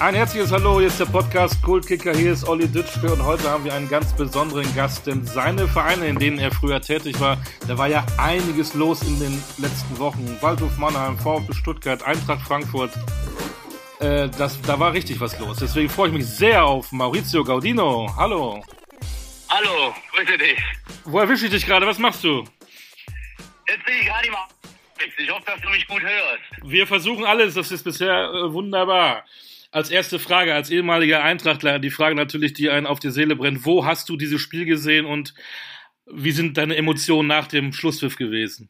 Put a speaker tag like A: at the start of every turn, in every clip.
A: Ein herzliches Hallo, hier ist der Podcast Kultkicker, hier ist Olli Dütschke und heute haben wir einen ganz besonderen Gast, denn seine Vereine, in denen er früher tätig war, da war ja einiges los in den letzten Wochen. Waldhof Mannheim, VfB Stuttgart, Eintracht Frankfurt, äh, das, da war richtig was los. Deswegen freue ich mich sehr auf Maurizio Gaudino. Hallo.
B: Hallo, grüße dich.
A: Wo erwische ich dich gerade? Was machst du?
B: Jetzt bin ich gerade im Ich hoffe, dass du mich gut hörst.
A: Wir versuchen alles, das ist bisher äh, wunderbar. Als erste Frage, als ehemaliger Eintrachtler, die Frage natürlich, die einen auf die Seele brennt. Wo hast du dieses Spiel gesehen und wie sind deine Emotionen nach dem Schlusspfiff gewesen?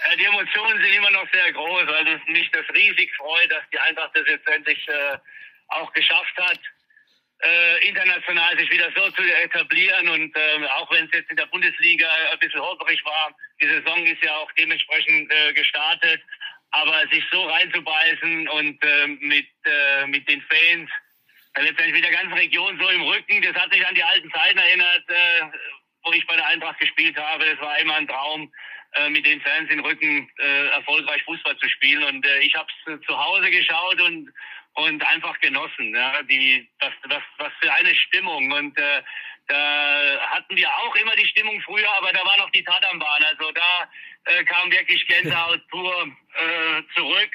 B: Äh, die Emotionen sind immer noch sehr groß, weil es mich das riesig freut, dass die Eintracht das jetzt endlich äh, auch geschafft hat, äh, international sich wieder so zu etablieren. Und äh, auch wenn es jetzt in der Bundesliga ein bisschen holperig war, die Saison ist ja auch dementsprechend äh, gestartet. Aber sich so reinzubeißen und äh, mit, äh, mit den Fans, äh, letztendlich mit der ganzen Region so im Rücken, das hat mich an die alten Zeiten erinnert, äh, wo ich bei der Eintracht gespielt habe. Das war immer ein Traum, äh, mit den Fans im Rücken äh, erfolgreich Fußball zu spielen. Und äh, ich habe es zu Hause geschaut und und einfach genossen. Ja, die, das, das, was für eine Stimmung. Und äh, da hatten wir auch immer die Stimmung früher, aber da war noch die Tat am Bahn. Also da äh, kam wirklich Gänsehaut pur äh, zurück.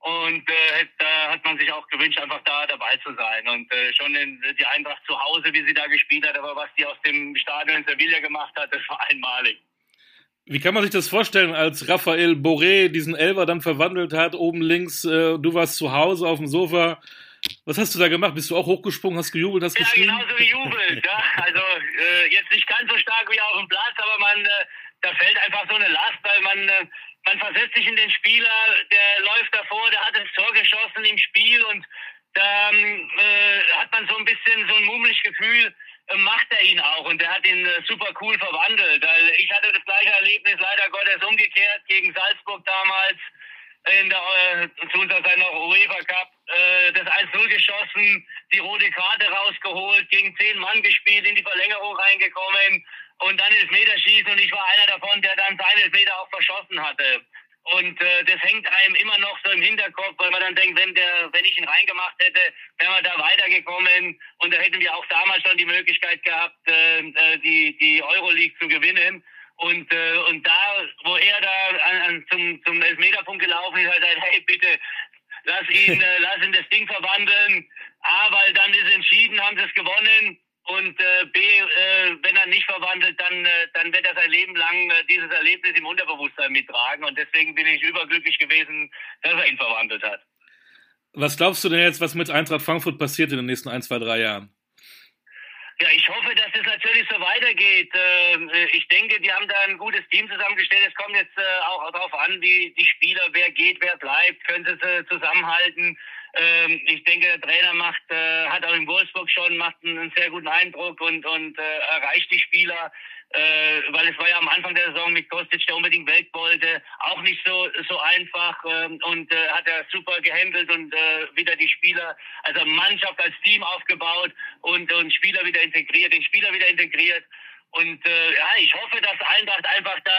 B: Und äh, da hat man sich auch gewünscht, einfach da dabei zu sein. Und äh, schon in, die Eintracht zu Hause, wie sie da gespielt hat, aber was die aus dem Stadion in Sevilla gemacht hat, das war einmalig.
A: Wie kann man sich das vorstellen, als Raphael Boré diesen Elver dann verwandelt hat, oben links, äh, du warst zu Hause auf dem Sofa. Was hast du da gemacht? Bist du auch hochgesprungen, hast gejubelt, hast geschrien?
B: Ja, genauso gejubelt. ja. Also äh, jetzt nicht ganz so stark wie auf dem Platz, aber man, äh, da fällt einfach so eine Last, weil man, äh, man versetzt sich in den Spieler, der läuft davor, der hat das Tor geschossen im Spiel und da ähm, äh, hat man so ein bisschen so ein mummelig Gefühl, macht er ihn auch und er hat ihn äh, super cool verwandelt. Weil ich hatte das gleiche Erlebnis leider Gottes umgekehrt gegen Salzburg damals in der äh, zu unserer Zeit noch UEFA Cup äh, das 1-0 geschossen, die rote Karte rausgeholt, gegen zehn Mann gespielt, in die Verlängerung reingekommen und dann Elfmeterschießen und ich war einer davon, der dann seinen Elfmeter auch verschossen hatte. Und äh, das hängt einem immer noch so im Hinterkopf, weil man dann denkt, wenn der, wenn ich ihn reingemacht hätte, wären wir da weitergekommen und da hätten wir auch damals schon die Möglichkeit gehabt, äh, äh die die Euroleague zu gewinnen. Und äh, und da, wo er da an, an, zum zum Elfmeterpunkt gelaufen ist, hat er gesagt, hey bitte, lass ihn, äh, lass ihn das Ding verwandeln. A, weil dann ist entschieden, haben sie es gewonnen. Und äh, B, äh, wenn er nicht verwandelt, dann, äh, dann wird er sein Leben lang äh, dieses Erlebnis im Unterbewusstsein mittragen. Und deswegen bin ich überglücklich gewesen, dass er ihn verwandelt hat.
A: Was glaubst du denn jetzt, was mit Eintracht Frankfurt passiert in den nächsten ein, zwei, drei Jahren?
B: Ja, ich hoffe, dass es natürlich so weitergeht. Ähm, äh, ich denke, die haben da ein gutes Team zusammengestellt. Es kommt jetzt äh, auch darauf an, wie die Spieler, wer geht, wer bleibt, können sie zusammenhalten. Ähm, ich denke, der Trainer macht, äh, hat auch in Wolfsburg schon, macht einen, sehr guten Eindruck und, und äh, erreicht die Spieler. Äh, weil es war ja am Anfang der Saison mit Kostic, der unbedingt weg wollte, auch nicht so so einfach ähm, und äh, hat er super gehandelt und äh, wieder die Spieler, also Mannschaft als Team aufgebaut und und Spieler wieder integriert, den Spieler wieder integriert und äh, ja, ich hoffe, dass Eintracht einfach da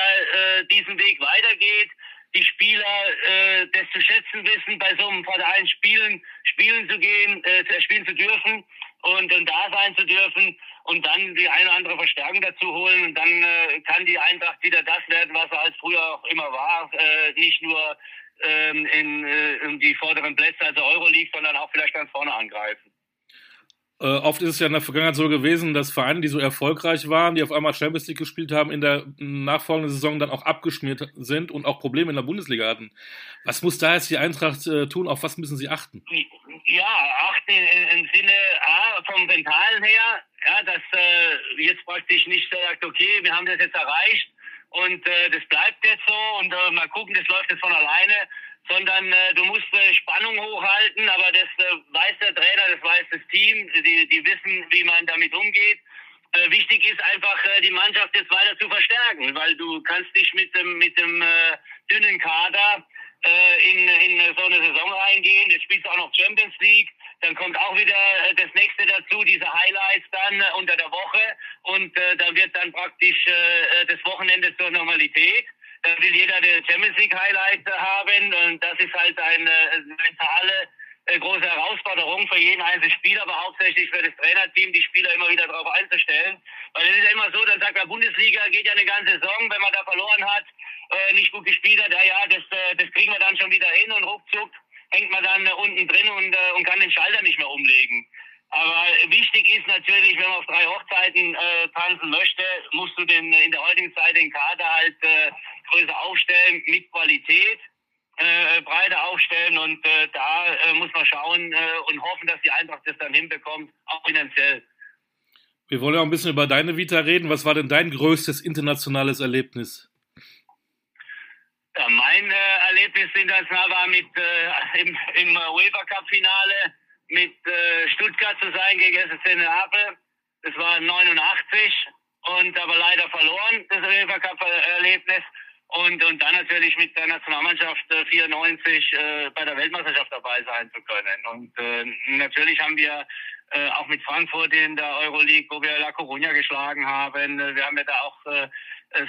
B: äh, diesen Weg weitergeht die Spieler äh, das zu schätzen wissen, bei so einem Verein spielen, spielen zu gehen, äh, spielen zu dürfen und, und da sein zu dürfen und dann die eine oder andere Verstärkung dazu holen und dann äh, kann die Eintracht wieder das werden, was er als früher auch immer war, äh, nicht nur ähm, in, äh, in die vorderen Plätze, also Euroleague, sondern auch vielleicht ganz vorne angreifen.
A: Äh, oft ist es ja in der Vergangenheit so gewesen, dass Vereine, die so erfolgreich waren, die auf einmal Champions League gespielt haben, in der nachfolgenden Saison dann auch abgeschmiert sind und auch Probleme in der Bundesliga hatten. Was muss da jetzt die Eintracht äh, tun? Auf was müssen sie achten?
B: Ja, achten im, Sinne A, vom Mentalen her, ja, dass äh, jetzt praktisch nicht sagt, okay, wir haben das jetzt erreicht und äh, das bleibt jetzt so und äh, mal gucken, das läuft jetzt von alleine, sondern äh, du musst äh, Spannung hochhalten, aber das äh, weiß der Trainer, das weiß das Team, die, die wissen, wie man damit umgeht. Äh, wichtig ist einfach, äh, die Mannschaft jetzt weiter zu verstärken, weil du kannst dich mit dem, mit dem äh, dünnen Kader äh, in, in so eine Saison reingehen. Jetzt spielst du auch noch Champions League. Dann kommt auch wieder äh, das nächste dazu, diese Highlights dann äh, unter der Woche. Und äh, da wird dann praktisch äh, das Wochenende zur Normalität. Da will jeder den Champions League Highlight haben und das ist halt eine mentale äh, große Herausforderung für jeden einzelnen Spieler, aber hauptsächlich für das Trainerteam, die Spieler immer wieder darauf einzustellen. Weil es ist ja immer so, dann sagt der Bundesliga, geht ja eine ganze Saison, wenn man da verloren hat, äh, nicht gut gespielt hat, ja, ja, das, äh, das kriegen wir dann schon wieder hin und ruckzuck hängt man dann äh, unten drin und, äh, und kann den Schalter nicht mehr umlegen. Aber wichtig ist natürlich, wenn man auf drei Hochzeiten äh, tanzen möchte, musst du den in der heutigen Zeit den Kader halt äh, größer aufstellen mit Qualität, äh, breiter aufstellen und äh, da äh, muss man schauen äh, und hoffen, dass die Eintracht das dann hinbekommt, auch finanziell.
A: Wir wollen auch ein bisschen über deine Vita reden. Was war denn dein größtes internationales Erlebnis?
B: Ja, mein äh, Erlebnis international war mit äh, im, im UEFA Cup Finale mit äh, Stuttgart zu sein gegen SSC Neapel. Das war 89 und aber leider verloren, das UEFA Cup Erlebnis. Und, und dann natürlich mit der Nationalmannschaft äh, 94 äh, bei der Weltmeisterschaft dabei sein zu können. Und äh, natürlich haben wir äh, auch mit Frankfurt in der Euroleague, wo wir La Coruña geschlagen haben. Äh, wir haben ja da auch äh,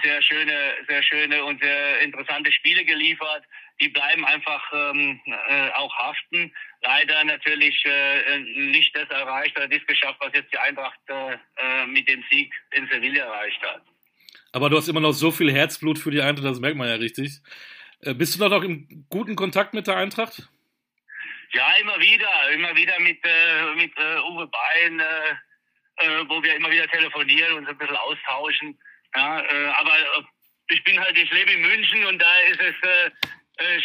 B: sehr schöne, sehr schöne und sehr interessante Spiele geliefert. Die bleiben einfach ähm, äh, auch haften. Leider natürlich äh, nicht das erreicht oder das geschafft, was jetzt die Eintracht äh, mit dem Sieg in Sevilla erreicht hat.
A: Aber du hast immer noch so viel Herzblut für die Eintracht, das merkt man ja richtig. Äh, bist du noch im guten Kontakt mit der Eintracht?
B: Ja, immer wieder. Immer wieder mit, äh, mit äh, Uwe Bein, äh, äh, wo wir immer wieder telefonieren und so ein bisschen austauschen. Ja, äh, aber ich bin halt, ich lebe in München und da ist es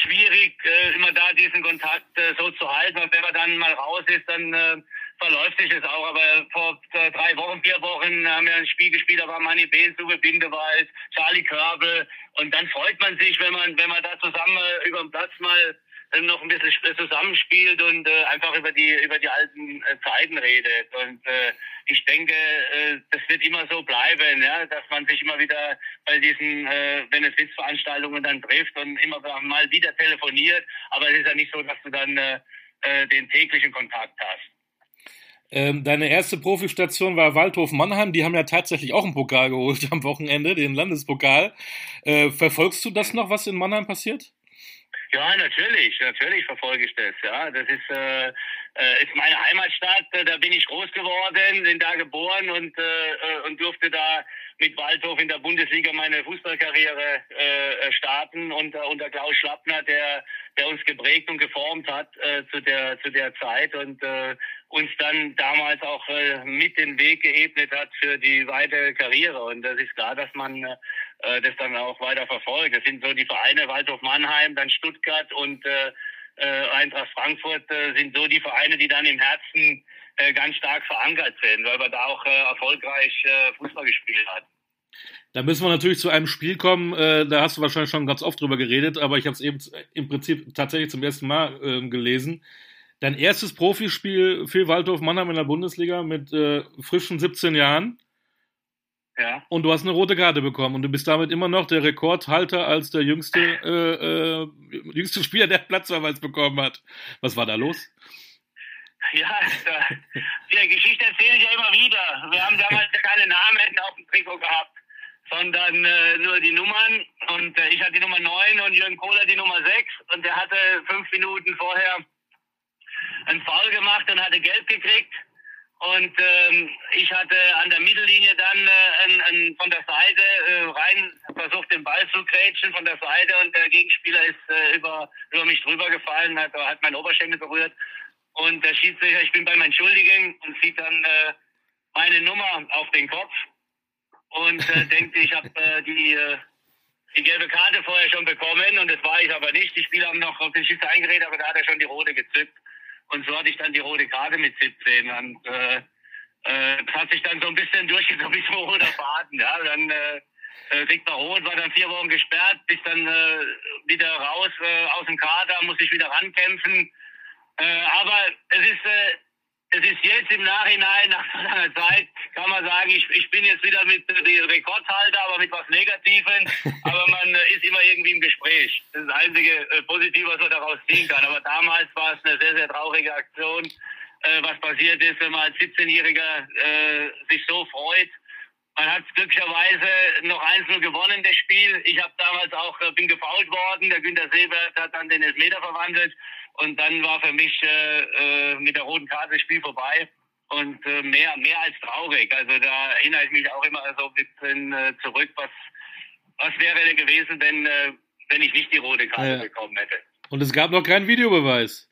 B: schwierig, immer da diesen Kontakt so zu halten. Und wenn man dann mal raus ist, dann verläuft sich das auch. Aber vor drei Wochen, vier Wochen haben wir ein Spiel gespielt, da war Manni Behns, Uwe Bindewald, Charlie Körbel. Und dann freut man sich, wenn man, wenn man da zusammen über den Platz mal äh, noch ein bisschen zusammenspielt und äh, einfach über die über die alten äh, Zeiten redet und äh, ich denke äh, das wird immer so bleiben ja dass man sich immer wieder bei diesen äh, Witzveranstaltungen dann trifft und immer mal wieder telefoniert aber es ist ja nicht so dass du dann äh, äh den täglichen Kontakt hast
A: ähm, deine erste Profistation war Waldhof Mannheim. Die haben ja tatsächlich auch einen Pokal geholt am Wochenende, den Landespokal. Äh, verfolgst du das noch, was in Mannheim passiert?
B: Ja, natürlich, natürlich verfolge ich das. Ja, das ist, äh, ist meine Heimatstadt. Da bin ich groß geworden, bin da geboren und äh, äh, und durfte da mit Waldhof in der Bundesliga meine Fußballkarriere äh, starten unter unter Klaus Schlappner, der der uns geprägt und geformt hat äh, zu der zu der Zeit und äh, uns dann damals auch äh, mit den Weg geebnet hat für die weitere Karriere. Und das ist klar, dass man äh, äh, das dann auch weiter verfolgt. Das sind so die Vereine Waldhof Mannheim, dann Stuttgart und äh, äh, Eintracht Frankfurt äh, sind so die Vereine, die dann im Herzen äh, ganz stark verankert sind, weil man da auch äh, erfolgreich äh, Fußball gespielt hat.
A: Da müssen wir natürlich zu einem Spiel kommen, äh, da hast du wahrscheinlich schon ganz oft drüber geredet, aber ich habe es eben im Prinzip tatsächlich zum ersten Mal äh, gelesen. Dein erstes Profispiel für Waldhof Mannheim in der Bundesliga mit frischen 17 Jahren. Ja. Und du hast eine rote Karte bekommen und du bist damit immer noch der Rekordhalter als der jüngste, äh, äh, jüngste Spieler, der Platzverweis bekommen hat. Was war da los?
B: Ja, die Geschichte erzähle ich ja immer wieder. Wir haben damals ja keine Namen auf dem Trikot gehabt, sondern äh, nur die Nummern. Und äh, ich hatte die Nummer 9 und Jürgen Kohler die Nummer 6. Und der hatte fünf Minuten vorher einen Foul gemacht und hatte Geld gekriegt. Und ähm, ich hatte an der Mittellinie dann äh, ein, ein, von der Seite äh, rein versucht, den Ball zu grätschen von der Seite und der Gegenspieler ist äh, über, über mich drüber gefallen, hat, hat meinen Oberschenkel berührt. Und der Schiedsrichter, ich bin beim Entschuldigen und sieht dann äh, meine Nummer auf den Kopf und äh, denkt, ich habe äh, die, äh, die gelbe Karte vorher schon bekommen und das war ich aber nicht. Die Spieler haben noch auf den Schiedsrichter eingeredet, aber da hat er schon die rote gezückt. Und so hatte ich dann die rote Karte mit 17. Und äh, äh, das hat sich dann so ein bisschen durchgezogen so ein roter Faden. Ja? Dann äh, äh, kriegt man rot, war dann vier Wochen gesperrt, bis dann äh, wieder raus äh, aus dem Kader, muss ich wieder rankämpfen. Äh, aber es ist äh, es ist jetzt im Nachhinein, nach so langer Zeit, kann man sagen, ich, ich bin jetzt wieder mit äh, Rekordhalter, aber mit was Negativem. aber man äh, ist immer irgendwie im Gespräch. Das ist das einzige äh, Positive, was man daraus ziehen kann. Aber damals war es eine sehr, sehr traurige Aktion, äh, was passiert ist, wenn man als 17-Jähriger äh, sich so freut Man hat glücklicherweise noch 1-0 gewonnen, das Spiel. Ich habe damals auch, äh, bin gefault worden. Der Günter Silbert hat dann den Elfmeter verwandelt. Und dann war für mich äh, äh, mit der roten Karte das Spiel vorbei. Und äh, mehr, mehr als traurig. Also da erinnere ich mich auch immer so ein bisschen äh, zurück, was, was wäre denn gewesen, wenn, äh, wenn ich nicht die rote Karte ja. bekommen hätte.
A: Und es gab noch keinen Videobeweis.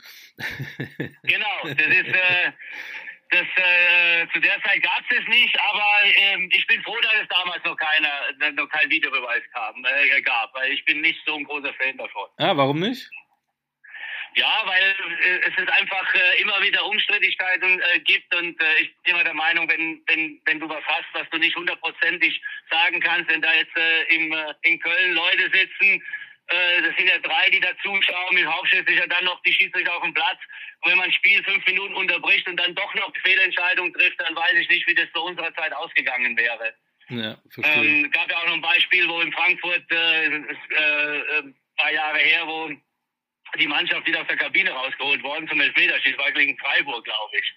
B: genau, das ist, äh, das, äh, zu der Zeit gab es es nicht, aber ähm, ich bin froh, dass es damals noch keiner, noch kein Videobeweis kam, äh, gab, weil ich bin nicht so ein großer Fan davon.
A: Ah, warum nicht?
B: Ja, weil äh, es ist einfach äh, immer wieder Umstrittigkeiten äh, gibt und äh, ich bin immer der Meinung, wenn, wenn, wenn du was hast, was du nicht hundertprozentig sagen kannst, wenn da jetzt äh, im, äh, in Köln Leute sitzen, äh, das sind ja drei, die da zuschauen, mit Hauptschiedsrichter dann noch die Schiedsrichter auf dem Platz. Und wenn man ein Spiel fünf Minuten unterbricht und dann doch noch die Fehlentscheidung trifft, dann weiß ich nicht, wie das zu unserer Zeit ausgegangen wäre. Ja, verstehe. Ähm, gab ja auch noch ein Beispiel, wo in Frankfurt äh, äh, ein paar Jahre her, wo die Mannschaft wieder aus der Kabine rausgeholt worden zum Elfmeterschießen, war gegen Freiburg, glaube ich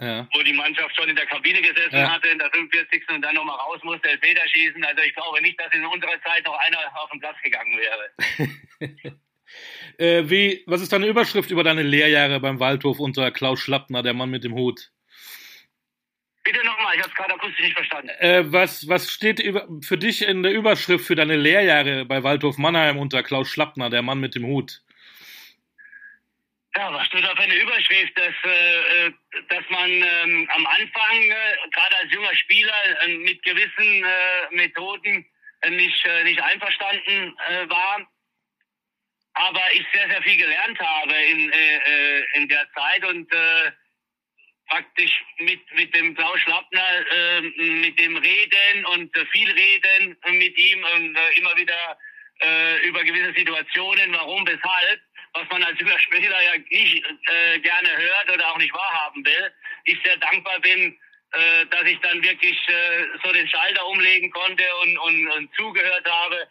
B: ja. wo die Mannschaft schon in der Kabine gesessen ja. hatte, in der 45. und dann nochmal raus musste, Elfmeter schießen. Also ich glaube nicht, dass in unserer Zeit noch einer auf den Platz gegangen wäre.
A: äh, wie, was ist deine Überschrift über deine Lehrjahre beim Waldhof unter Klaus Schlappner, der Mann mit dem Hut?
B: Bitte nochmal, ich habe es gerade akustisch nicht verstanden.
A: Äh, was, was steht über, für dich in der Überschrift für deine Lehrjahre bei Waldhof Mannheim unter Klaus Schlappner, der Mann mit dem Hut?
B: Ja, was auf eine Überschrift, dass, äh, äh, dass man ähm, am Anfang, äh, gerade als junger Spieler, äh, mit gewissen äh, Methoden äh, nicht, nicht einverstanden war, aber ich sehr, sehr viel gelernt habe in, in der Zeit und praktisch mit, mit dem Klaus Schlappner, mit dem Reden und viel Reden mit ihm und immer wieder über gewisse Situationen, warum, weshalb, was man als Überspieler ja nicht äh, gerne hört oder auch nicht wahrhaben will. Ich sehr dankbar bin, äh, dass ich dann wirklich äh, so den Schalter umlegen konnte und, und, und zugehört habe,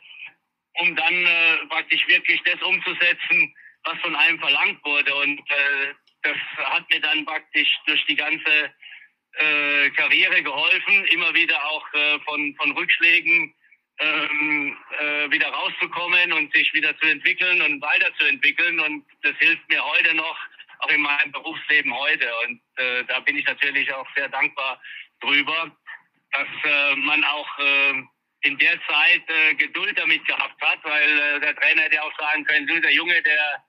B: um dann äh, praktisch wirklich das umzusetzen, was von einem verlangt wurde. Und äh, das hat mir dann praktisch durch die ganze äh, Karriere geholfen, immer wieder auch äh, von, von Rückschlägen ähm, äh, wieder rauszukommen und sich wieder zu entwickeln und weiterzuentwickeln. Und das hilft mir heute noch, auch in meinem Berufsleben heute. Und äh, da bin ich natürlich auch sehr dankbar drüber, dass äh, man auch äh, in der Zeit äh, Geduld damit gehabt hat, weil äh, der Trainer hätte auch sagen können, du, der Junge, der,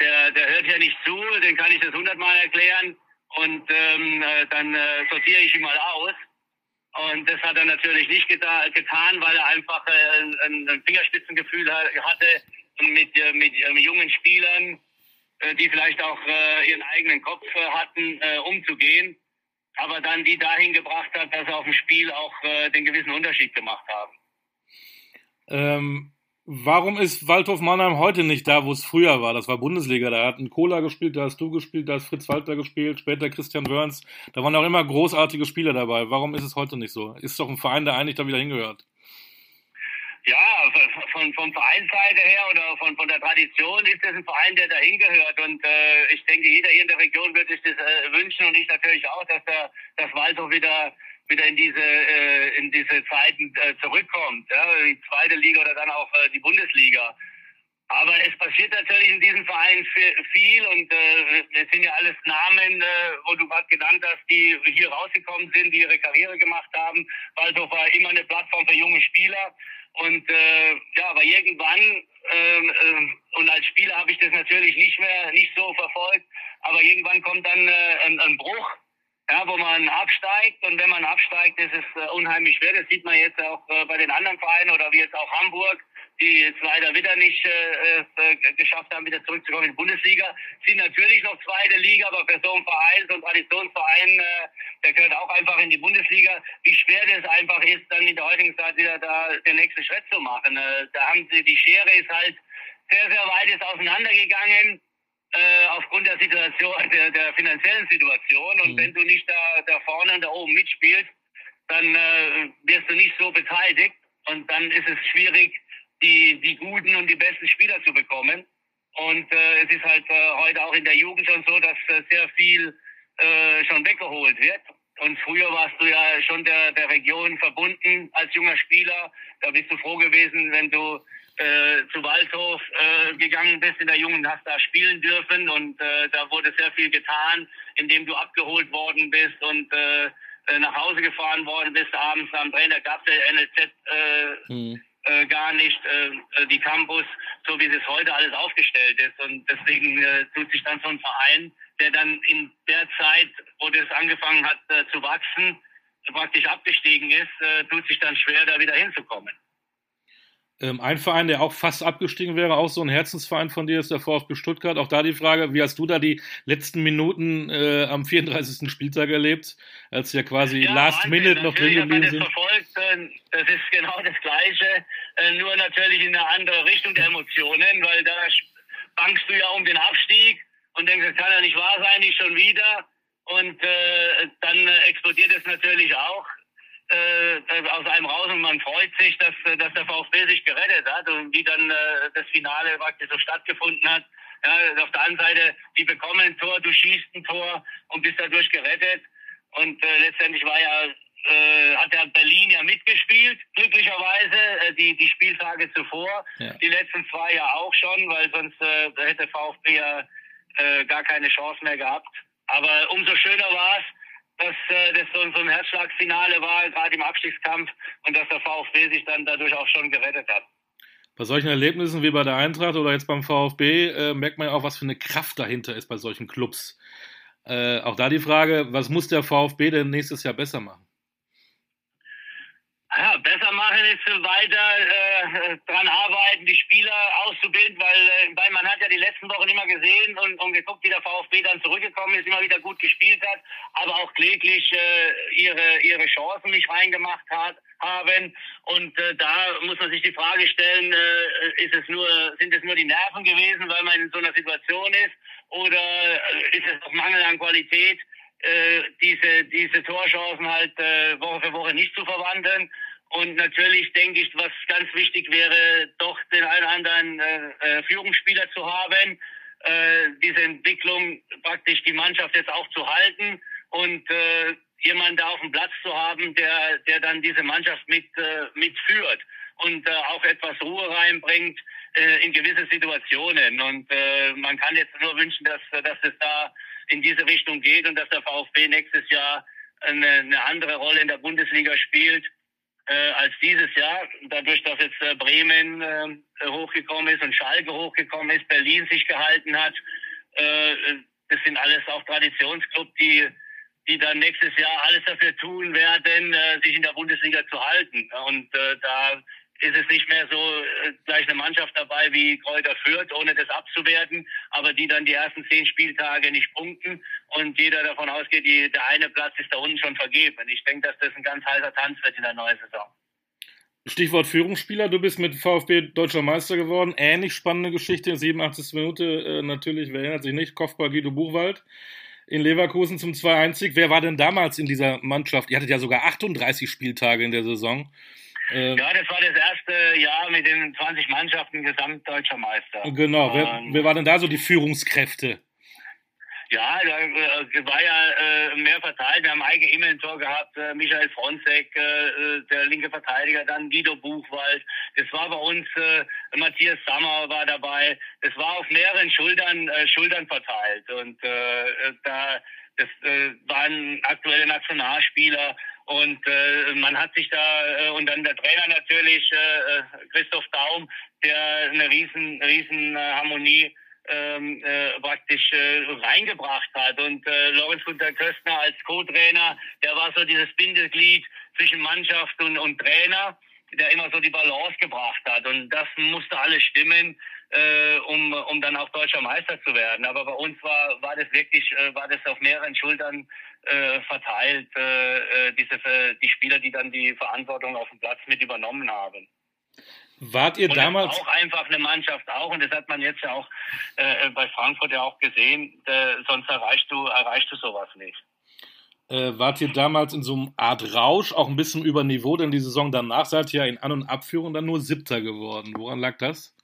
B: der, der hört ja nicht zu, den kann ich das hundertmal erklären und ähm, äh, dann äh, sortiere ich ihn mal aus. Und das hat er natürlich nicht geta getan, weil er einfach äh, ein, ein, Fingerspitzengefühl hatte mit, äh, mit äh, jungen Spielern, äh, die vielleicht auch äh, ihren eigenen Kopf äh, hatten, umzugehen. Aber dann die dahin gebracht hat, dass sie auf dem Spiel auch den gewissen Unterschied gemacht haben.
A: Ähm, Warum ist Waldhof Mannheim heute nicht da, wo es früher war? Das war Bundesliga. Da hat ein Kohler gespielt, da hast du gespielt, da hat Fritz Walter gespielt, später Christian Wörns. Da waren auch immer großartige Spieler dabei. Warum ist es heute nicht so? Ist doch ein Verein, der eigentlich da wieder hingehört.
B: Ja, von, von Vereinsseite her oder von, von der Tradition ist das ein Verein, der da hingehört. Und äh, ich denke, jeder hier in der Region würde sich das äh, wünschen und ich natürlich auch, dass der das Waldhof wieder wieder in diese äh, in diese Zeiten äh, zurückkommt, ja, die zweite Liga oder dann auch äh, die Bundesliga. Aber es passiert natürlich in diesem Verein viel und äh, es sind ja alles Namen, äh, wo du gerade genannt hast, die hier rausgekommen sind, die ihre Karriere gemacht haben. Waldhof war immer eine Plattform für junge Spieler und äh, ja, aber irgendwann äh, äh, und als Spieler habe ich das natürlich nicht mehr nicht so verfolgt, aber irgendwann kommt dann äh, ein, ein Bruch ja, wo man absteigt. Und wenn man absteigt, ist es äh, unheimlich schwer. Das sieht man jetzt auch äh, bei den anderen Vereinen oder wie jetzt auch Hamburg, die jetzt leider wieder nicht äh, äh, geschafft haben, wieder zurückzukommen in die Bundesliga. Sind natürlich noch zweite Liga, aber für so einen Verein, so einen Traditionsverein, äh, der gehört auch einfach in die Bundesliga. Wie schwer das einfach ist, dann in der heutigen Zeit wieder da den nächsten Schritt zu machen. Äh, da haben sie, die Schere ist halt sehr, sehr weit ist auseinandergegangen äh, aufgrund der Situation, der, der finanziellen Situation. Und mhm. wenn du nicht da, da vorne und da oben mitspielst, dann äh, wirst du nicht so beteiligt. Und dann ist es schwierig, die, die guten und die besten Spieler zu bekommen. Und äh, es ist halt äh, heute auch in der Jugend schon so, dass äh, sehr viel äh, schon weggeholt wird. und früher warst du ja schon der, der Region verbunden als junger Spieler. Da bist du froh gewesen, wenn du äh, zu Waldhof äh, gegangen bist in der Jungen, hast da spielen dürfen und äh, da wurde sehr viel getan, indem du abgeholt worden bist und äh, äh nach Hause gefahren worden bist abends am Trainer gab es der NLZ äh, mhm. äh, gar nicht, äh, die Campus, so wie es heute alles aufgestellt ist und deswegen äh, tut sich dann so ein Verein, der dann in der Zeit, wo das angefangen hat äh, zu wachsen, praktisch abgestiegen ist, äh, tut sich dann schwer, da wieder hinzukommen.
A: Ähm, ein Verein, der auch fast abgestiegen wäre, auch so ein Herzensverein von dir, ist der VfB Stuttgart. Auch da die Frage, wie hast du da die letzten Minuten äh, am 34. Spieltag erlebt, als ja quasi ja, Last Wahnsinn. Minute noch drin geblieben sind?
B: Verfolgt, äh, das ist genau das Gleiche, äh, nur natürlich in eine andere Richtung der Emotionen, weil da bangst du ja um den Abstieg und denkst, das kann ja nicht wahr sein, nicht schon wieder. Und äh, dann explodiert es natürlich auch äh, aus einem raus und man freut sich, dass, äh, dass der VfB sich gerettet hat und wie dann äh, das Finale praktisch so stattgefunden hat. Ja, auf der anderen Seite, die bekommen ein Tor, du schießt ein Tor und bist dadurch gerettet. Und äh, letztendlich war ja, äh, hat ja Berlin ja mitgespielt, glücklicherweise, äh, die, die Spieltage zuvor. Ja. Die letzten zwei ja auch schon, weil sonst äh, hätte VfB ja äh, gar keine Chance mehr gehabt. Aber umso schöner war es, dass äh, das so, so ein Herzschlagfinale war, gerade im Abstiegskampf, und dass der VfB sich dann dadurch auch schon gerettet hat.
A: Bei solchen Erlebnissen wie bei der Eintracht oder jetzt beim VfB äh, merkt man ja auch, was für eine Kraft dahinter ist bei solchen Clubs. Äh, auch da die Frage, was muss der VfB denn nächstes Jahr besser machen?
B: Ja, besser machen ist weiter äh, dran arbeiten, die Spieler auszubilden, weil, äh, weil man hat ja die letzten Wochen immer gesehen und, und geguckt, wie der VfB dann zurückgekommen ist, immer wieder gut gespielt hat, aber auch kläglich äh, ihre, ihre Chancen nicht reingemacht hat, haben. Und äh, da muss man sich die Frage stellen, äh, ist es nur, sind es nur die Nerven gewesen, weil man in so einer Situation ist, oder äh, ist es auch Mangel an Qualität? Äh, diese, diese Torchancen halt äh, Woche für Woche nicht zu verwandeln. Und natürlich denke ich, was ganz wichtig wäre, doch den einen oder anderen äh, äh, Führungsspieler zu haben, äh, diese Entwicklung praktisch die Mannschaft jetzt auch zu halten und äh, jemanden da auf dem Platz zu haben, der, der dann diese Mannschaft mit, äh, mitführt und äh, auch etwas Ruhe reinbringt äh, in gewisse Situationen. Und äh, man kann jetzt nur wünschen, dass, dass es da in diese Richtung geht und dass der VfB nächstes Jahr eine, eine andere Rolle in der Bundesliga spielt äh, als dieses Jahr. Dadurch, dass jetzt äh, Bremen äh, hochgekommen ist und Schalke hochgekommen ist, Berlin sich gehalten hat. Äh, das sind alles auch Traditionsclubs, die, die dann nächstes Jahr alles dafür tun werden, äh, sich in der Bundesliga zu halten. Und äh, da ist es nicht mehr so äh, gleich eine Mannschaft dabei wie Kräuter Fürth, ohne das abzuwerten, aber die dann die ersten zehn Spieltage nicht punkten und jeder davon ausgeht, die, der eine Platz ist da unten schon vergeben. Ich denke, dass das ein ganz heißer Tanz wird in der neuen Saison.
A: Stichwort Führungsspieler, du bist mit VfB deutscher Meister geworden. Ähnlich spannende Geschichte, 87. Minute äh, natürlich, wer erinnert sich nicht, Kopfball Guido Buchwald in Leverkusen zum 2-1. Wer war denn damals in dieser Mannschaft? Ihr hattet ja sogar 38 Spieltage in der Saison.
B: Ähm, ja, das war das erste Jahr mit den 20 Mannschaften gesamtdeutscher Meister.
A: Genau. Wer, ähm, wer war denn da so die Führungskräfte?
B: Ja, da äh, war ja äh, mehr verteilt. Wir haben Eike Immel ein Tor gehabt, äh, Michael Fronzek, äh, äh, der linke Verteidiger, dann Guido Buchwald. Das war bei uns, äh, Matthias Sammer war dabei. Das war auf mehreren Schultern, äh, Schultern verteilt. Und äh, da das äh, waren aktuelle Nationalspieler und äh, man hat sich da, äh, und dann der Trainer natürlich, äh, äh, Christoph Daum, der eine riesen, riesen äh, Harmonie ähm, äh, praktisch äh, reingebracht hat. Und äh, Lorenz Gunter Köstner als Co-Trainer, der war so dieses Bindeglied zwischen Mannschaft und, und Trainer, der immer so die Balance gebracht hat. Und das musste alles stimmen, äh, um, um dann auch deutscher Meister zu werden. Aber bei uns war, war das wirklich, äh, war das auf mehreren Schultern äh, verteilt, äh, äh, diese, äh, die Spieler, die dann die Verantwortung auf dem Platz mit übernommen haben.
A: Wart ihr und damals
B: auch einfach eine Mannschaft auch und das hat man jetzt ja auch äh, bei Frankfurt ja auch gesehen. Äh, sonst erreichst du erreichst du sowas nicht.
A: Äh, wart ihr damals in so einem Art Rausch, auch ein bisschen über Niveau, denn die Saison danach seid ihr ja in An- und Abführung dann nur Siebter geworden. Woran lag das?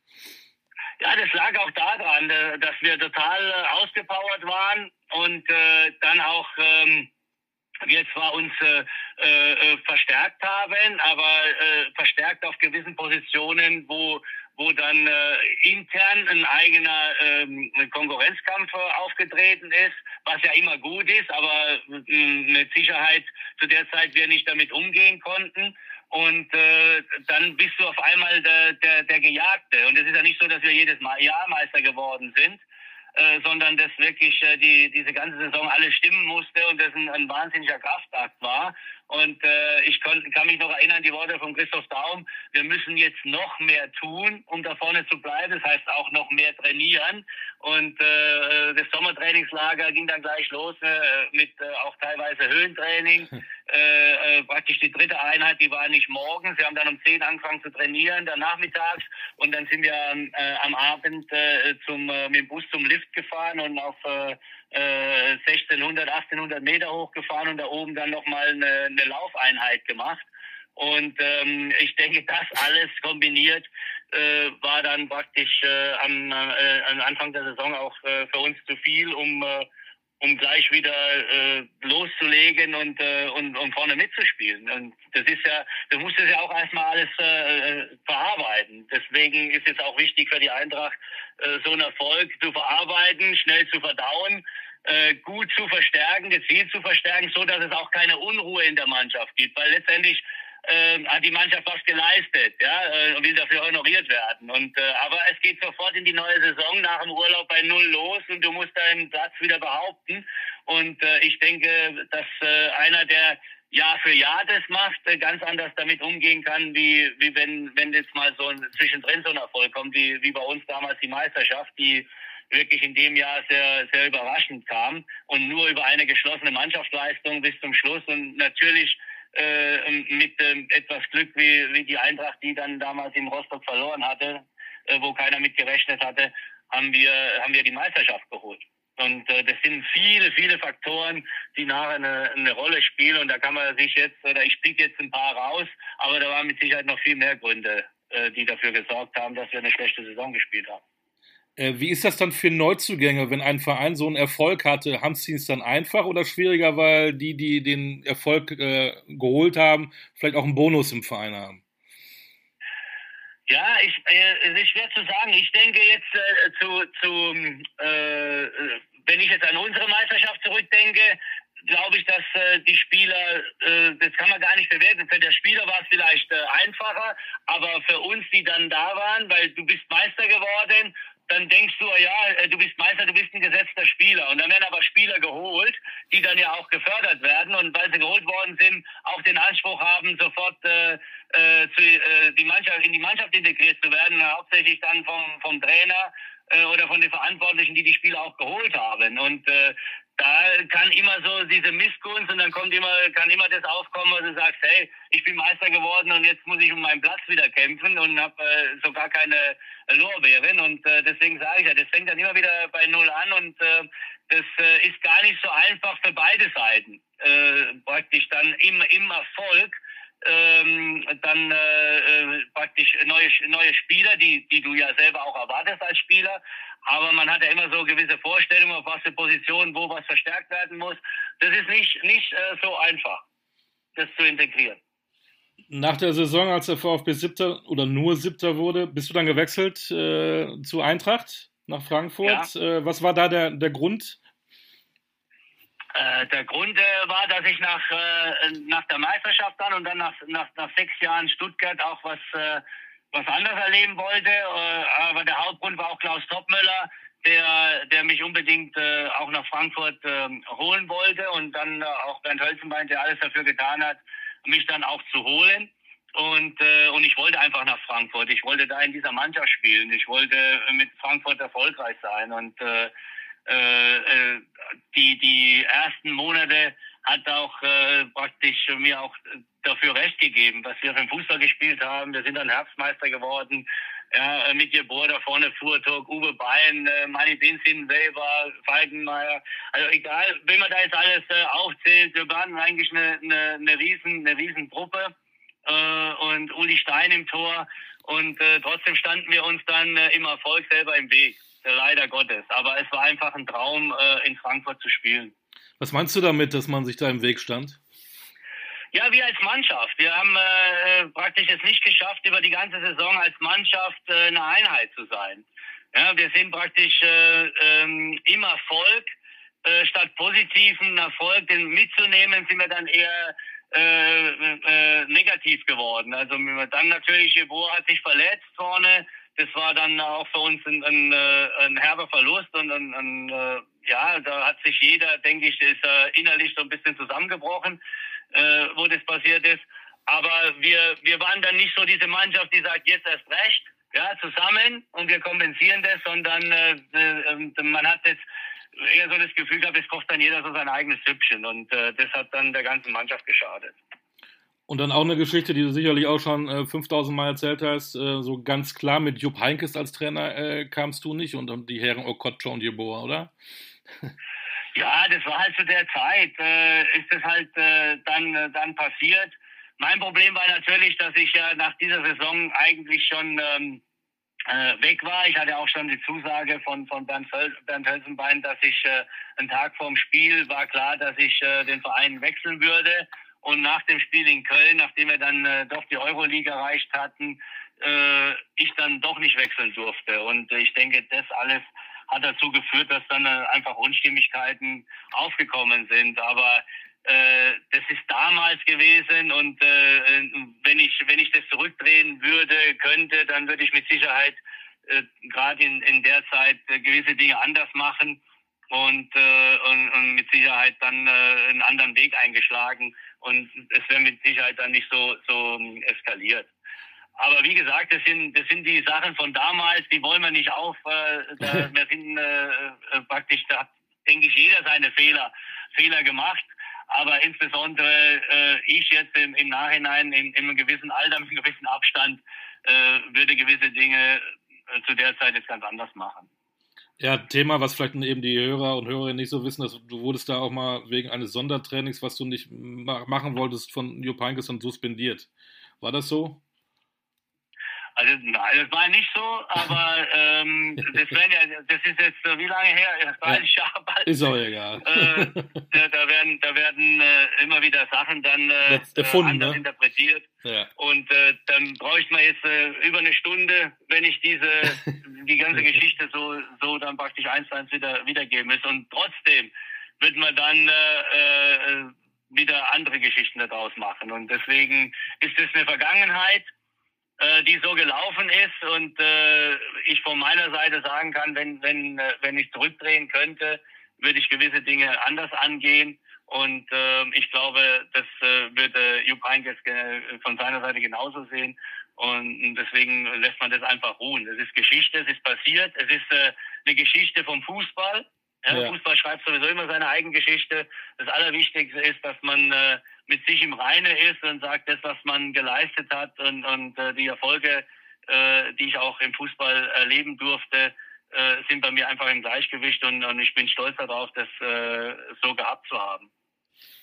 B: Ja, das lag auch daran, äh, dass wir total äh, ausgepowert waren und äh, dann auch ähm, wir zwar uns verstärkt haben, aber verstärkt auf gewissen Positionen, wo wo dann äh, intern ein eigener ähm, Konkurrenzkampf aufgetreten ist, was ja immer gut ist, aber äh, mit Sicherheit zu der Zeit wir nicht damit umgehen konnten. Und äh, dann bist du auf einmal der, der, der Gejagte. Und es ist ja nicht so, dass wir jedes Mal Jahr Meister geworden sind, äh, sondern dass wirklich äh, die, diese ganze Saison alles stimmen musste und das ein, ein wahnsinniger Kraftakt war. Und äh, ich kon, kann mich noch erinnern, die Worte von Christoph Daum, wir müssen jetzt noch mehr tun, um da vorne zu bleiben. Das heißt auch noch mehr trainieren. Und äh, das Sommertrainingslager ging dann gleich los äh, mit äh, auch teilweise Höhentraining. Äh, äh, praktisch die dritte Einheit, die war nicht morgens. Wir haben dann um 10 angefangen zu trainieren, dann nachmittags. Und dann sind wir äh, am Abend äh, zum, äh, mit dem Bus zum Lift gefahren und auf äh, 1600, äh, 1800 Meter hochgefahren und da oben dann nochmal eine, eine Laufeinheit gemacht. Und ähm, ich denke, das alles kombiniert äh, war dann praktisch äh, am, äh, am Anfang der Saison auch äh, für uns zu viel, um, äh, um gleich wieder äh, loszulegen und, äh, und um vorne mitzuspielen. Und das ist ja, du musst es ja auch erstmal alles äh, verarbeiten. Deswegen ist es auch wichtig für die Eintracht, äh, so einen Erfolg zu verarbeiten, schnell zu verdauen äh, gut zu verstärken, gezielt zu verstärken, so dass es auch keine Unruhe in der Mannschaft gibt. Weil letztendlich äh, hat die Mannschaft was geleistet, ja, äh, will dafür honoriert werden. Und äh, aber es geht sofort in die neue Saison nach dem Urlaub bei null los und du musst deinen Platz wieder behaupten. Und äh, ich denke, dass äh, einer, der Jahr für Jahr das macht, äh, ganz anders damit umgehen kann, wie, wie wenn, wenn jetzt mal so ein zwischendrin so ein Erfolg kommt, wie, wie bei uns damals die Meisterschaft, die wirklich in dem Jahr sehr, sehr überraschend kam und nur über eine geschlossene Mannschaftsleistung bis zum Schluss und natürlich äh, mit äh, etwas Glück wie, wie die Eintracht, die dann damals in Rostock verloren hatte, äh, wo keiner mit gerechnet hatte, haben wir, haben wir die Meisterschaft geholt. Und äh, das sind viele, viele Faktoren, die nachher eine, eine Rolle spielen. Und da kann man sich jetzt, oder ich pick jetzt ein paar raus, aber da waren mit Sicherheit noch viel mehr Gründe, äh, die dafür gesorgt haben, dass wir eine schlechte Saison gespielt haben.
A: Äh, wie ist das dann für Neuzugänge, wenn ein Verein so einen Erfolg hatte? Haben sie es dann einfach oder schwieriger, weil die, die den Erfolg äh, geholt haben, vielleicht auch einen Bonus im Verein haben?
B: Ja, ich, äh, es ist schwer zu sagen. Ich denke jetzt äh, zu, zu äh, wenn ich jetzt an unsere Meisterschaft zurückdenke, glaube ich, dass äh, die Spieler, äh, das kann man gar nicht bewerten. Für der Spieler war es vielleicht äh, einfacher, aber für uns, die dann da waren, weil du bist Meister geworden, dann denkst du, ja, äh, du bist Meister, du bist ein gesetzter Spieler. Und dann werden aber Spieler geholt, die dann ja auch gefördert werden und weil sie geholt worden sind, auch den Anspruch haben, sofort äh, äh, zu, äh, die Mannschaft, in die Mannschaft integriert zu werden, hauptsächlich dann vom, vom Trainer äh, oder von den Verantwortlichen, die die Spieler auch geholt haben. Und äh, da kann immer so diese Missgunst und dann kommt immer, kann immer das aufkommen, wo du sagst, hey, ich bin Meister geworden und jetzt muss ich um meinen Platz wieder kämpfen und habe äh, sogar keine Lorbeeren. Und äh, deswegen sage ich ja, das fängt dann immer wieder bei Null an und äh, das äh, ist gar nicht so einfach für beide Seiten, äh, praktisch dann im, im Erfolg ähm, dann äh, äh, praktisch neue, neue Spieler, die, die du ja selber auch erwartest als Spieler. Aber man hat ja immer so gewisse Vorstellungen, auf was für Positionen, wo was verstärkt werden muss. Das ist nicht, nicht äh, so einfach, das zu integrieren.
A: Nach der Saison, als der VfB Siebter oder nur Siebter wurde, bist du dann gewechselt äh, zu Eintracht nach Frankfurt. Ja. Äh, was war da der, der Grund?
B: Äh, der Grund äh, war, dass ich nach, äh, nach der Meisterschaft dann und dann nach, nach, nach sechs Jahren Stuttgart auch was, äh, was anderes erleben wollte. Äh, aber der Hauptgrund war auch Klaus Topmüller, der, der mich unbedingt äh, auch nach Frankfurt holen wollte und dann auch Bernd Hölzenbein, der alles dafür getan hat, mich dann auch zu holen. Und, und ich wollte einfach nach Frankfurt. Ich wollte da in dieser Mannschaft spielen. Ich wollte mit Frankfurt erfolgreich sein. Und äh, äh, äh, die, die ersten Monate hat auch äh, praktisch mir auch dafür recht gegeben, was wir den Fußball gespielt haben. Wir sind dann Herbstmeister geworden. Ja, mit Geburt da vorne Fuhrtalk, Uwe Bein, äh, Manny Binzin, Weber, Falkenmeier. Also egal, wenn man da jetzt alles äh, aufzählt, wir waren eigentlich eine, eine, eine riesen, eine riesen Truppe äh, und Uli Stein im Tor und äh, trotzdem standen wir uns dann äh, im Erfolg selber im Weg leider Gottes. Aber es war einfach ein Traum, äh, in Frankfurt zu spielen.
A: Was meinst du damit, dass man sich da im Weg stand?
B: Ja, wir als Mannschaft. Wir haben äh, praktisch es nicht geschafft, über die ganze Saison als Mannschaft äh, eine Einheit zu sein. Ja, wir sind praktisch äh, ähm, im Erfolg, äh, statt positiven Erfolg den mitzunehmen, sind wir dann eher äh, äh, negativ geworden. Also dann natürlich, Jeboa hat sich verletzt vorne. Das war dann auch für uns ein, ein, äh, ein herber Verlust und ein, ein, äh, ja, da hat sich jeder, denke ich, ist innerlich so ein bisschen zusammengebrochen, äh, wo das passiert ist. Aber wir, wir waren dann nicht so diese Mannschaft, die sagt, jetzt erst recht, ja, zusammen und wir kompensieren das, sondern äh, äh, man hat jetzt eher so das Gefühl gehabt, es kocht dann jeder so sein eigenes Süppchen und äh, das hat dann der ganzen Mannschaft geschadet.
A: Und dann auch eine Geschichte, die du sicherlich auch schon äh, 5000 Mal erzählt hast, äh, so ganz klar mit Jupp Heinkes als Trainer äh, kamst du nicht und, die Herren Okocho und Jeboa, oder?
B: ja, das war halt zu der Zeit, äh, ist das halt äh, dann, äh, dann passiert. Mein Problem war natürlich, dass ich ja nach dieser Saison eigentlich schon ähm, äh, weg war. Ich hatte auch schon die Zusage von, von Bernd, Bernd Hölzenbein, dass ich einen Tag vorm Spiel war klar, dass ich den Verein wechseln würde. Und nach dem Spiel in Köln, nachdem wir dann äh, doch die Euroleague erreicht hatten, äh, ich dann doch nicht wechseln durfte. Und ich denke, das alles hat dazu geführt, dass dann äh, einfach Unstimmigkeiten aufgekommen sind. Aber äh, das ist damals gewesen und äh, wenn ich wenn ich das zurückdrehen würde könnte, dann würde ich mit Sicherheit äh, gerade in, in der Zeit äh, gewisse Dinge anders machen und, äh, und, und mit Sicherheit dann einen anderen Weg eingeschlagen und es wäre mit Sicherheit dann nicht so so eskaliert. Aber wie gesagt, das sind das sind die Sachen von damals, die wollen wir nicht auf. Äh, da, wir sind äh, äh, praktisch, da hat, denke ich, jeder seine Fehler Fehler gemacht. Aber insbesondere äh, ich jetzt im, im Nachhinein in, in, einem gewissen Alter, mit einem gewissen Abstand, äh, würde gewisse Dinge äh, zu der Zeit jetzt ganz anders machen.
A: Ja, Thema, was vielleicht eben die Hörer und Hörerinnen nicht so wissen, dass du wurdest da auch mal wegen eines Sondertrainings, was du nicht machen wolltest, von Jupp Heynckes und suspendiert. War das so?
B: Also nein, das war nicht so, aber ähm, das, ja, das ist jetzt wie lange her? 30 ja. Bald.
A: Ist auch egal.
B: Äh, da, da, werden, da werden äh, immer wieder Sachen dann äh,
A: erfunden,
B: anders
A: ne?
B: interpretiert.
A: Ja.
B: Und äh, dann bräuchte man jetzt äh, über eine Stunde, wenn ich diese die ganze Geschichte so so dann praktisch eins zu eins wieder wiedergeben muss. Und trotzdem wird man dann äh, wieder andere Geschichten daraus machen. Und deswegen ist es eine Vergangenheit die so gelaufen ist und äh, ich von meiner Seite sagen kann, wenn, wenn, äh, wenn ich zurückdrehen könnte, würde ich gewisse Dinge anders angehen. Und äh, ich glaube, das äh, würde Jupp Heynckes von seiner Seite genauso sehen. Und deswegen lässt man das einfach ruhen. Es ist Geschichte, es ist passiert, es ist äh, eine Geschichte vom Fußball. Ja. Fußball schreibt sowieso immer seine eigene Geschichte. Das Allerwichtigste ist, dass man äh, mit sich im Reine ist und sagt, das, was man geleistet hat und, und äh, die Erfolge, äh, die ich auch im Fußball erleben durfte, äh, sind bei mir einfach im Gleichgewicht und, und ich bin stolz darauf, das äh, so gehabt zu haben.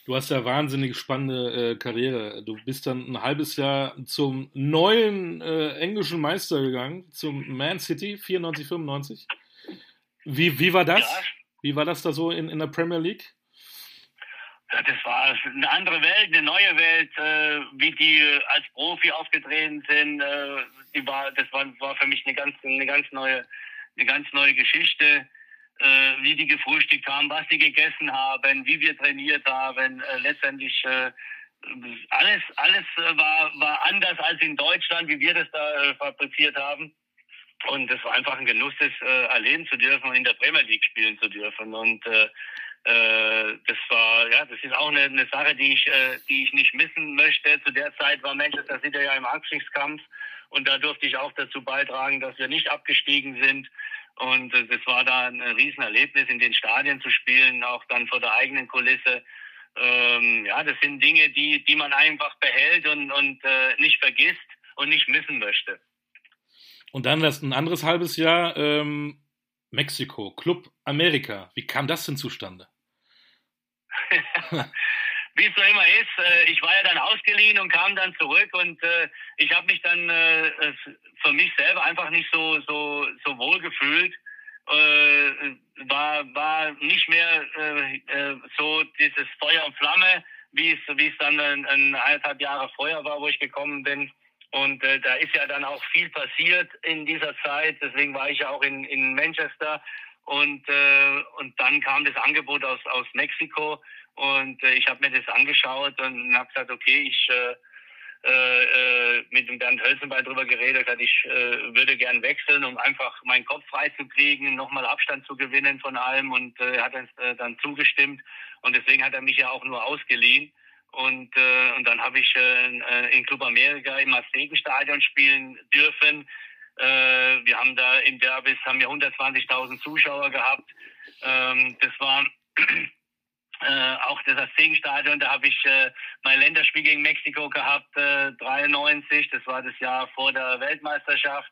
A: Du hast ja wahnsinnig spannende äh, Karriere. Du bist dann ein halbes Jahr zum neuen äh, englischen Meister gegangen, zum Man City 94, 95. Wie, wie war das? Ja. Wie war das da so in, in der Premier League?
B: Das war eine andere Welt, eine neue Welt, äh, wie die als Profi aufgetreten sind. Äh, die war, das war, war für mich eine ganz, eine ganz neue, eine ganz neue Geschichte. Äh, wie die gefrühstückt haben, was sie gegessen haben, wie wir trainiert haben. Äh, letztendlich äh, alles, alles war, war anders als in Deutschland, wie wir das da äh, fabriziert haben. Und es war einfach ein Genuss, das äh, erleben zu dürfen und in der Premier League spielen zu dürfen. Und äh, äh, das war, ja, das ist auch eine, eine Sache, die ich, äh, die ich nicht missen möchte. Zu der Zeit war Manchester City ja im Abstiegskampf und da durfte ich auch dazu beitragen, dass wir nicht abgestiegen sind. Und äh, das war da ein Riesenerlebnis, in den Stadien zu spielen, auch dann vor der eigenen Kulisse. Ähm, ja, das sind Dinge, die, die man einfach behält und, und äh, nicht vergisst und nicht missen möchte.
A: Und dann das ein anderes halbes Jahr ähm, Mexiko, Club Amerika. Wie kam das denn zustande?
B: Wie es so immer ist, äh, ich war ja dann ausgeliehen und kam dann zurück und äh, ich habe mich dann äh, für mich selber einfach nicht so so so wohl gefühlt war, war nicht mehr so dieses Feuer und Flamme, wie es, wie es dann ein, ein eineinhalb Jahre vorher war, wo ich gekommen bin. Und äh, da ist ja dann auch viel passiert in dieser Zeit. Deswegen war ich ja auch in, in Manchester. Und, äh, und dann kam das Angebot aus, aus Mexiko. Und äh, ich habe mir das angeschaut und habe gesagt, okay, ich äh, äh, äh, mit dem Bernd Hölzenbein drüber geredet hat, ich äh, würde gern wechseln, um einfach meinen Kopf frei zu kriegen, nochmal Abstand zu gewinnen von allem und äh, hat dann, äh, dann zugestimmt und deswegen hat er mich ja auch nur ausgeliehen und, äh, und dann habe ich äh, in Club Amerika im Aztekenstadion spielen dürfen. Äh, wir haben da in Derbis haben wir 120.000 Zuschauer gehabt. Ähm, das war äh, auch das Aztekenstadion, da habe ich äh, mein Länderspiel gegen Mexiko gehabt, äh, 93, das war das Jahr vor der Weltmeisterschaft.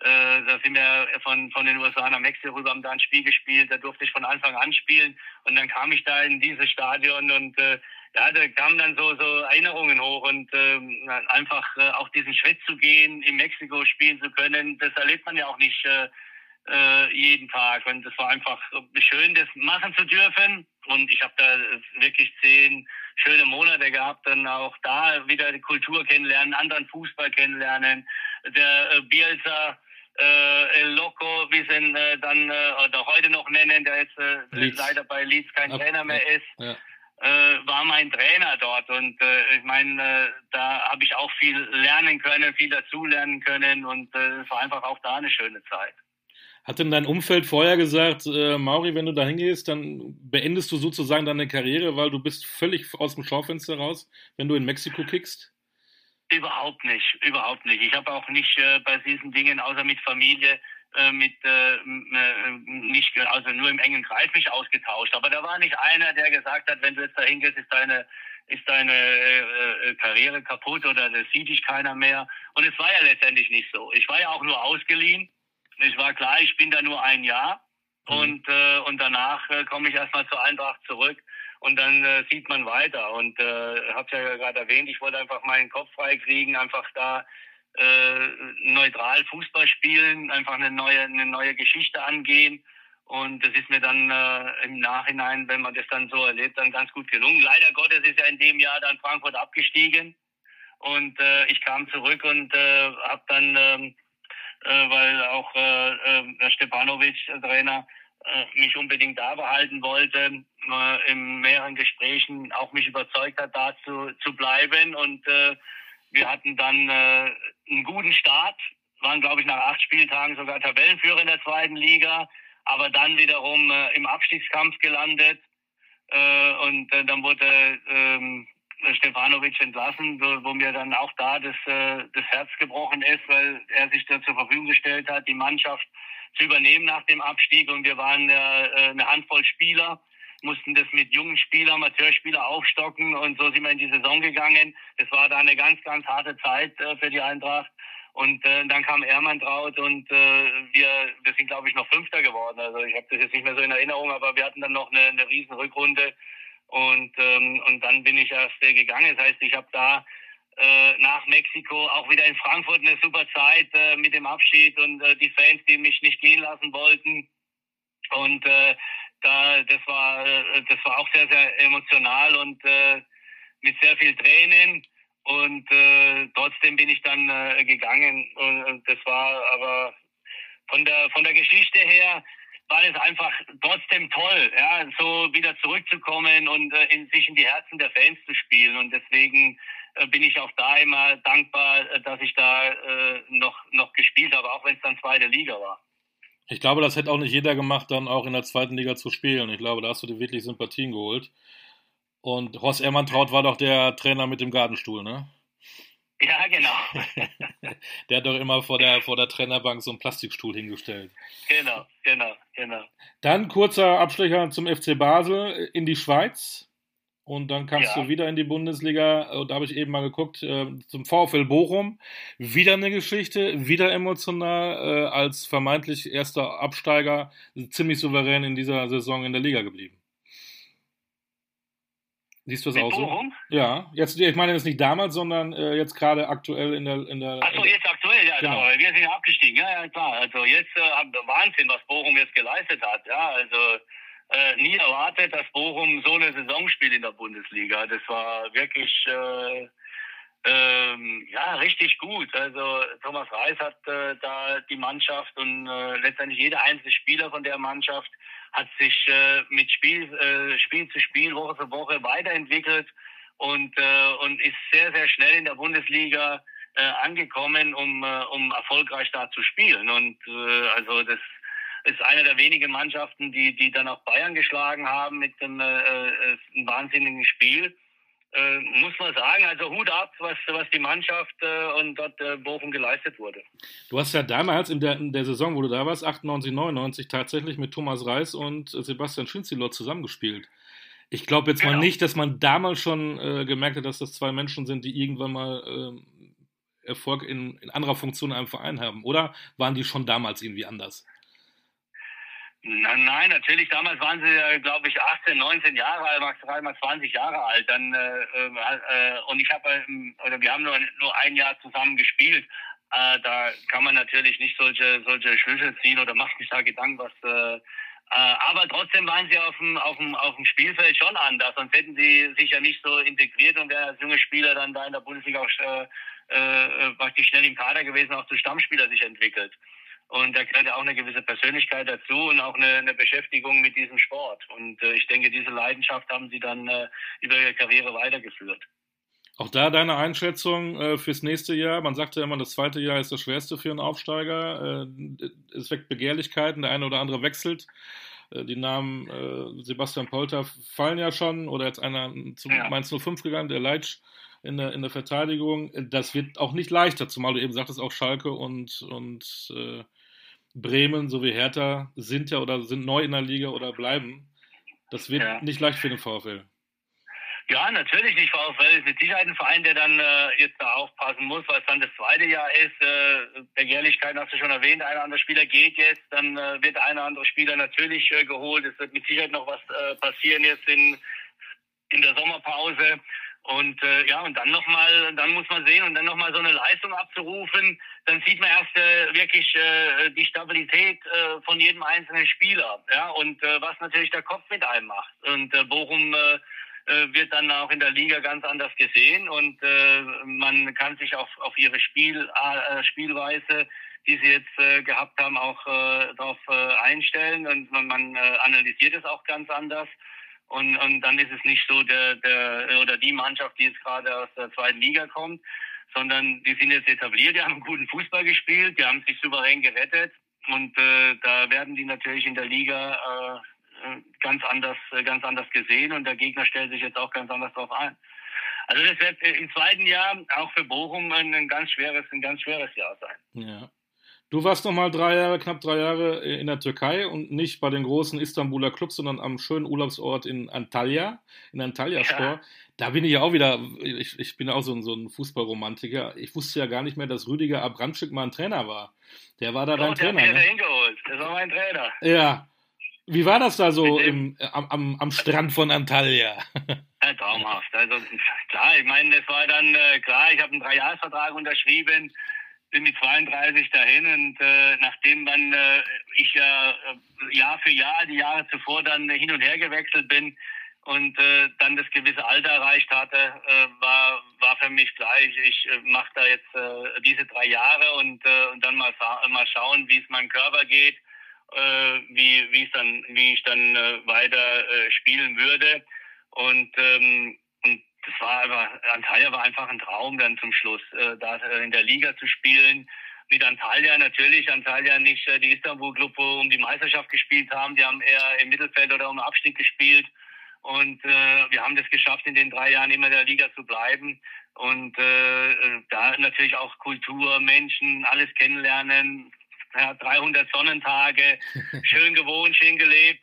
B: Äh, da sind wir von, von den USA nach Mexiko rüber, haben da ein Spiel gespielt, da durfte ich von Anfang an spielen und dann kam ich da in dieses Stadion und äh, ja, da kamen dann so, so Erinnerungen hoch und äh, einfach äh, auch diesen Schritt zu gehen, in Mexiko spielen zu können, das erlebt man ja auch nicht äh, äh, jeden Tag. Und es war einfach schön, das machen zu dürfen. Und ich habe da wirklich zehn schöne Monate gehabt, dann auch da wieder die Kultur kennenlernen, anderen Fußball kennenlernen. Der äh, Bielsa, äh, El Loco, wie sie ihn äh, dann äh, oder heute noch nennen, der jetzt äh, leider bei Leeds kein Ab, Trainer mehr ist. Ja. Äh, war mein Trainer dort und äh, ich meine, äh, da habe ich auch viel lernen können, viel dazulernen können und äh, es war einfach auch da eine schöne Zeit.
A: Hat denn dein Umfeld vorher gesagt, äh, Mauri, wenn du da hingehst, dann beendest du sozusagen deine Karriere, weil du bist völlig aus dem Schaufenster raus, wenn du in Mexiko kickst?
B: Überhaupt nicht, überhaupt nicht. Ich habe auch nicht äh, bei diesen Dingen, außer mit Familie, äh, mit äh, äh, nicht, also nur im engen Kreis mich ausgetauscht. Aber da war nicht einer, der gesagt hat, wenn du jetzt da hingehst, ist deine ist deine äh, Karriere kaputt oder das sieht dich keiner mehr. Und es war ja letztendlich nicht so. Ich war ja auch nur ausgeliehen es war klar, ich bin da nur ein Jahr mhm. und, äh, und danach äh, komme ich erstmal zur Eintracht zurück und dann äh, sieht man weiter. Und äh, habe ja gerade erwähnt, ich wollte einfach meinen Kopf frei kriegen, einfach da äh, neutral Fußball spielen, einfach eine neue, eine neue Geschichte angehen. Und das ist mir dann äh, im Nachhinein, wenn man das dann so erlebt, dann ganz gut gelungen. Leider Gottes ist ja in dem Jahr dann Frankfurt abgestiegen. Und äh, ich kam zurück und äh, habe dann ähm, äh, weil auch äh, äh, Stepanovic, der Trainer, äh, mich unbedingt da behalten wollte, äh, in mehreren Gesprächen auch mich überzeugt hat, da zu, zu bleiben. Und äh, wir hatten dann äh, einen guten Start, waren, glaube ich, nach acht Spieltagen sogar Tabellenführer in der zweiten Liga, aber dann wiederum äh, im Abstiegskampf gelandet. Äh, und äh, dann wurde äh, Stefanovic entlassen, wo, wo, mir dann auch da das, äh, das Herz gebrochen ist, weil er sich da zur Verfügung gestellt hat, die Mannschaft zu übernehmen nach dem Abstieg. Und wir waren äh, eine Handvoll Spieler, mussten das mit jungen Spielern, Amateurspielern aufstocken. Und so sind wir in die Saison gegangen. Das war da eine ganz, ganz harte Zeit äh, für die Eintracht. Und äh, dann kam Ermann Traut und äh, wir, wir sind, glaube ich, noch Fünfter geworden. Also ich habe das jetzt nicht mehr so in Erinnerung, aber wir hatten dann noch eine, eine riesen Rückrunde und, ähm, und dann bin ich erst äh, gegangen. Das heißt, ich habe da äh, nach Mexiko auch wieder in Frankfurt eine super Zeit äh, mit dem Abschied und äh, die Fans, die mich nicht gehen lassen wollten. Und äh, da, das war, äh, das war auch sehr, sehr emotional und äh, mit sehr viel Tränen. Und äh, trotzdem bin ich dann äh, gegangen. Und, und das war aber von der von der Geschichte her war es einfach trotzdem toll, ja, so wieder zurückzukommen und äh, in, sich in die Herzen der Fans zu spielen. Und deswegen äh, bin ich auch da immer dankbar, äh, dass ich da äh, noch, noch gespielt habe, auch wenn es dann zweite Liga war.
A: Ich glaube, das hätte auch nicht jeder gemacht, dann auch in der zweiten Liga zu spielen. Ich glaube, da hast du dir wirklich Sympathien geholt. Und Horst Ermantraut war doch der Trainer mit dem Gartenstuhl, ne?
B: Ja, genau.
A: der hat doch immer vor der, vor der Trainerbank so einen Plastikstuhl hingestellt.
B: Genau, genau, genau.
A: Dann kurzer Abstecher zum FC Basel in die Schweiz. Und dann kamst ja. du wieder in die Bundesliga. Und da habe ich eben mal geguckt, äh, zum VfL Bochum. Wieder eine Geschichte, wieder emotional, äh, als vermeintlich erster Absteiger, ziemlich souverän in dieser Saison in der Liga geblieben. Siehst du das auch so? Ja, jetzt, ich meine jetzt nicht damals, sondern äh, jetzt gerade aktuell in der. In der
B: Achso, jetzt aktuell. Ja, genau. wir sind ja abgestiegen, ja, ja, klar. Also jetzt äh, Wahnsinn, was Bochum jetzt geleistet hat. Ja, also äh, nie erwartet, dass Bochum so eine Saison spielt in der Bundesliga. Das war wirklich äh, ähm, ja richtig gut. Also Thomas Reis hat äh, da die Mannschaft und äh, letztendlich jeder einzelne Spieler von der Mannschaft hat sich äh, mit Spiel, äh, Spiel zu Spiel, Woche für Woche weiterentwickelt und, äh, und ist sehr, sehr schnell in der Bundesliga äh, angekommen, um, äh, um erfolgreich da zu spielen. Und äh, also das ist eine der wenigen Mannschaften, die, die dann auch Bayern geschlagen haben mit einem, äh, äh einem wahnsinnigen Spiel. Äh, muss man sagen, also Hut ab, was, was die Mannschaft äh, und dort äh, Bochum geleistet wurde.
A: Du hast ja damals in der, in der Saison, wo du da warst, 98, 99, tatsächlich mit Thomas Reis und Sebastian Schünzilot zusammengespielt. Ich glaube jetzt genau. mal nicht, dass man damals schon äh, gemerkt hat, dass das zwei Menschen sind, die irgendwann mal äh, Erfolg in, in anderer Funktion in einem Verein haben. Oder waren die schon damals irgendwie anders?
B: Nein, natürlich. Damals waren sie, glaube ich, 18, 19 Jahre alt, maximal 20 Jahre alt. Dann äh, äh, und ich habe ähm, oder wir haben nur, nur ein Jahr zusammen gespielt. Äh, da kann man natürlich nicht solche solche Schlüsse ziehen oder macht sich da Gedanken, was. Äh, äh, aber trotzdem waren sie auf dem auf dem auf dem Spielfeld schon anders. Sonst hätten sie sich ja nicht so integriert und wären als junge Spieler dann da in der Bundesliga auch äh, äh, praktisch schnell im Kader gewesen, auch zu Stammspieler sich entwickelt. Und da gehört ja auch eine gewisse Persönlichkeit dazu und auch eine, eine Beschäftigung mit diesem Sport. Und äh, ich denke, diese Leidenschaft haben sie dann äh, über ihre Karriere weitergeführt.
A: Auch da deine Einschätzung äh, fürs nächste Jahr. Man sagt ja immer, das zweite Jahr ist das schwerste für einen Aufsteiger. Äh, es weckt Begehrlichkeiten, der eine oder andere wechselt. Äh, die Namen äh, Sebastian Polter fallen ja schon oder jetzt einer zu ja. Mainz 05 gegangen, der Leitsch in der, in der Verteidigung. Das wird auch nicht leichter, zumal du eben sagtest, auch Schalke und, und Bremen sowie Hertha sind ja oder sind neu in der Liga oder bleiben. Das wird ja. nicht leicht für den VfL.
B: Ja, natürlich nicht. VfL ist mit Sicherheit ein Verein, der dann äh, jetzt da aufpassen muss, weil es dann das zweite Jahr ist. Äh, Begehrlichkeit hast du schon erwähnt, ein oder andere Spieler geht jetzt, dann äh, wird ein oder andere Spieler natürlich äh, geholt. Es wird mit Sicherheit noch was äh, passieren jetzt in, in der Sommerpause. Und äh, ja, und dann nochmal, dann muss man sehen und dann nochmal so eine Leistung abzurufen, dann sieht man erst äh, wirklich äh, die Stabilität äh, von jedem einzelnen Spieler. Ja, und äh, was natürlich der Kopf mit einem macht. Und äh, Bochum äh, äh, wird dann auch in der Liga ganz anders gesehen und äh, man kann sich auf, auf ihre Spiel, äh, Spielweise, die sie jetzt äh, gehabt haben, auch äh, darauf äh, einstellen und man, man äh, analysiert es auch ganz anders. Und, und dann ist es nicht so der, der oder die Mannschaft, die jetzt gerade aus der zweiten Liga kommt, sondern die sind jetzt etabliert, die haben guten Fußball gespielt, die haben sich souverän gerettet und äh, da werden die natürlich in der Liga äh, ganz anders, äh, ganz anders gesehen und der Gegner stellt sich jetzt auch ganz anders darauf ein. Also das wird im zweiten Jahr auch für Bochum ein, ganz schweres, ein ganz schweres Jahr sein.
A: Ja. Du warst noch mal drei Jahre, knapp drei Jahre in der Türkei und nicht bei den großen Istanbuler Clubs, sondern am schönen Urlaubsort in Antalya, in Antalya Sport. Ja. Da bin ich ja auch wieder, ich, ich bin auch so ein, so ein Fußballromantiker. Ich wusste ja gar nicht mehr, dass Rüdiger Abramczyk mal ein Trainer war. Der war da Doch, dein
B: der
A: Trainer. Der
B: ne? hingeholt. Das war mein Trainer.
A: Ja. Wie war das da so im, am, am, am Strand von Antalya?
B: Ja, traumhaft. Also klar, ich meine, das war dann äh, klar, ich habe einen Dreijahresvertrag unterschrieben bin mit 32 dahin und äh, nachdem dann äh, ich ja äh, Jahr für Jahr, die Jahre zuvor dann hin und her gewechselt bin und äh, dann das gewisse Alter erreicht hatte, äh, war, war für mich gleich, ich äh, mache da jetzt äh, diese drei Jahre und, äh, und dann mal, mal schauen, wie es meinem Körper geht, äh, wie, wie, es dann, wie ich dann äh, weiter äh, spielen würde. Und ähm, das war aber, Antalya war einfach ein Traum dann zum Schluss, äh, da äh, in der Liga zu spielen. Mit Antalya natürlich, Antalya nicht äh, die Istanbul-Club, wo um die Meisterschaft gespielt haben, die haben eher im Mittelfeld oder um Abstieg gespielt. Und äh, wir haben das geschafft, in den drei Jahren immer in der Liga zu bleiben. Und äh da natürlich auch Kultur, Menschen, alles kennenlernen. Ja, 300 Sonnentage, schön gewohnt, schön gelebt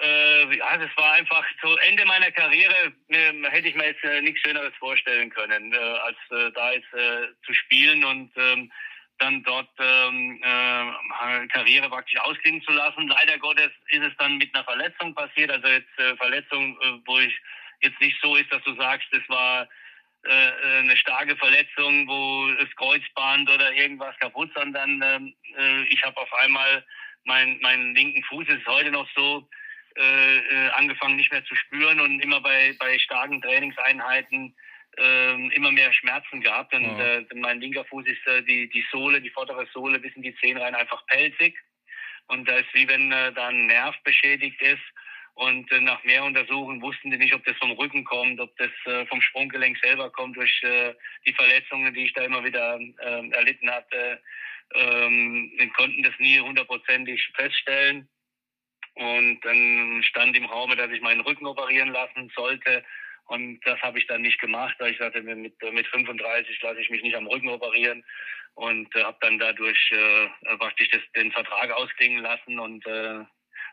B: äh, ja, das war einfach zu Ende meiner Karriere, äh, hätte ich mir jetzt äh, nichts Schöneres vorstellen können, äh, als äh, da jetzt äh, zu spielen und ähm, dann dort ähm, äh, Karriere praktisch ausklingen zu lassen. Leider Gottes ist es dann mit einer Verletzung passiert, also jetzt äh, Verletzung, äh, wo ich jetzt nicht so ist, dass du sagst, das war äh, eine starke Verletzung, wo das Kreuzband oder irgendwas kaputt, sondern ähm, äh, ich habe auf einmal meinen mein linken Fuß, ist heute noch so, äh, äh, angefangen nicht mehr zu spüren und immer bei, bei starken Trainingseinheiten äh, immer mehr Schmerzen gehabt. Und ja. äh, mein linker Fuß ist äh, die, die Sohle, die vordere Sohle bis in die Zehen rein einfach pelzig. Und da ist wie wenn äh, da ein Nerv beschädigt ist. Und äh, nach mehr Untersuchen wussten die nicht, ob das vom Rücken kommt, ob das äh, vom Sprunggelenk selber kommt durch äh, die Verletzungen, die ich da immer wieder äh, erlitten hatte. Ähm, konnten das nie hundertprozentig feststellen. Und dann stand im Raum, dass ich meinen Rücken operieren lassen sollte. Und das habe ich dann nicht gemacht, weil ich sagte, mit, mit 35 lasse ich mich nicht am Rücken operieren und äh, habe dann dadurch äh, praktisch das, den Vertrag ausklingen lassen und äh,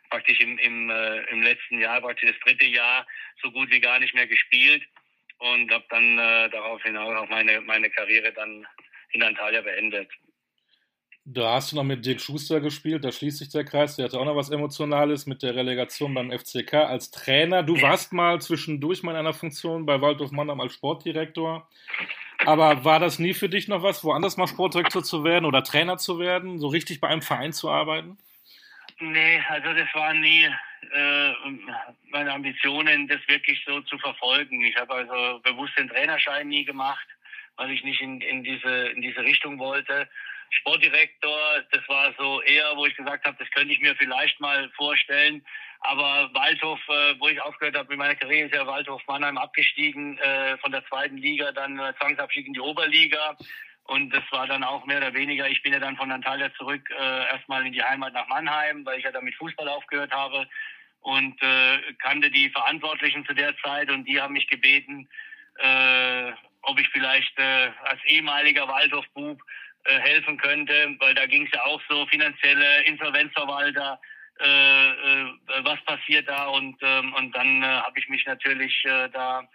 B: praktisch im, im, äh, im letzten Jahr, praktisch das dritte Jahr, so gut wie gar nicht mehr gespielt und habe dann äh, daraufhin auch meine, meine Karriere dann in Antalya beendet.
A: Da hast du noch mit Dirk Schuster gespielt, da schließt sich der Kreis. Der hatte auch noch was Emotionales mit der Relegation beim FCK als Trainer. Du warst mal zwischendurch mal in einer Funktion bei Waldorf Mannheim als Sportdirektor. Aber war das nie für dich noch was, woanders mal Sportdirektor zu werden oder Trainer zu werden, so richtig bei einem Verein zu arbeiten?
B: Nee, also das waren nie äh, meine Ambitionen, das wirklich so zu verfolgen. Ich habe also bewusst den Trainerschein nie gemacht, weil ich nicht in, in, diese, in diese Richtung wollte. Sportdirektor, das war so eher, wo ich gesagt habe, das könnte ich mir vielleicht mal vorstellen. Aber Waldhof, äh, wo ich aufgehört habe mit meiner Karriere, ist ja Waldhof Mannheim abgestiegen äh, von der zweiten Liga, dann äh, Zwangsabstieg in die Oberliga. Und das war dann auch mehr oder weniger, ich bin ja dann von Antalya zurück äh, erstmal in die Heimat nach Mannheim, weil ich ja dann mit Fußball aufgehört habe und äh, kannte die Verantwortlichen zu der Zeit und die haben mich gebeten, äh, ob ich vielleicht äh, als ehemaliger Waldorf-Bub äh, helfen könnte, weil da ging es ja auch so finanzielle Insolvenzverwalter, äh, äh, was passiert da? Und ähm, und dann äh, habe ich mich natürlich äh, da